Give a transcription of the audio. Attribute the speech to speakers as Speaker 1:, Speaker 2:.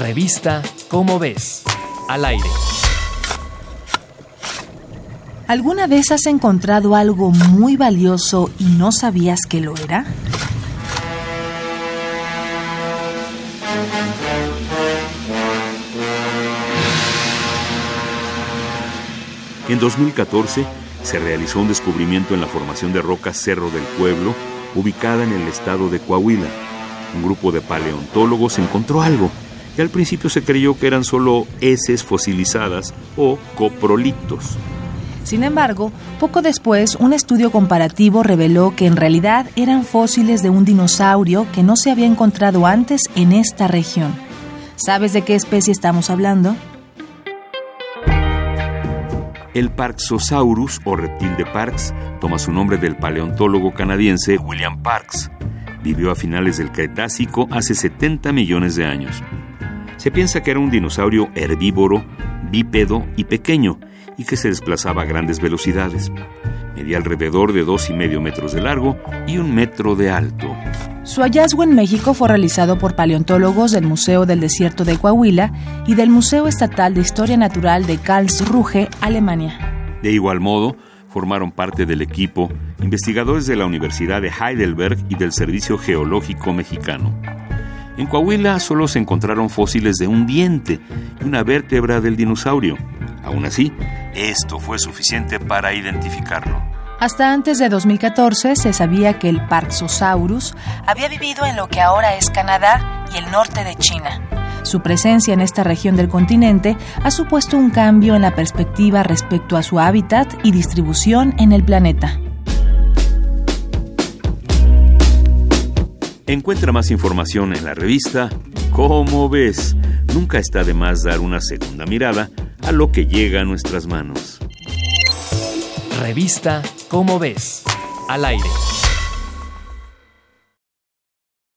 Speaker 1: Revista Cómo ves. Al aire.
Speaker 2: ¿Alguna vez has encontrado algo muy valioso y no sabías que lo era?
Speaker 3: En 2014 se realizó un descubrimiento en la formación de rocas Cerro del Pueblo, ubicada en el estado de Coahuila. Un grupo de paleontólogos encontró algo y al principio se creyó que eran solo heces fosilizadas o coprolitos.
Speaker 2: Sin embargo, poco después un estudio comparativo reveló que en realidad eran fósiles de un dinosaurio que no se había encontrado antes en esta región. ¿Sabes de qué especie estamos hablando?
Speaker 3: El Parksosaurus o reptil de Parks toma su nombre del paleontólogo canadiense William Parks. Vivió a finales del Cretácico hace 70 millones de años. Se piensa que era un dinosaurio herbívoro, bípedo y pequeño, y que se desplazaba a grandes velocidades. Medía alrededor de dos y medio metros de largo y un metro de alto.
Speaker 2: Su hallazgo en México fue realizado por paleontólogos del Museo del Desierto de Coahuila y del Museo Estatal de Historia Natural de Karlsruhe, Alemania.
Speaker 3: De igual modo, formaron parte del equipo investigadores de la Universidad de Heidelberg y del Servicio Geológico Mexicano. En Coahuila solo se encontraron fósiles de un diente y una vértebra del dinosaurio. Aún así, esto fue suficiente para identificarlo.
Speaker 2: Hasta antes de 2014 se sabía que el Parksosaurus había vivido en lo que ahora es Canadá y el norte de China. Su presencia en esta región del continente ha supuesto un cambio en la perspectiva respecto a su hábitat y distribución en el planeta.
Speaker 3: Encuentra más información en la revista Cómo ves. Nunca está de más dar una segunda mirada a lo que llega a nuestras manos.
Speaker 1: Revista Cómo ves. Al aire.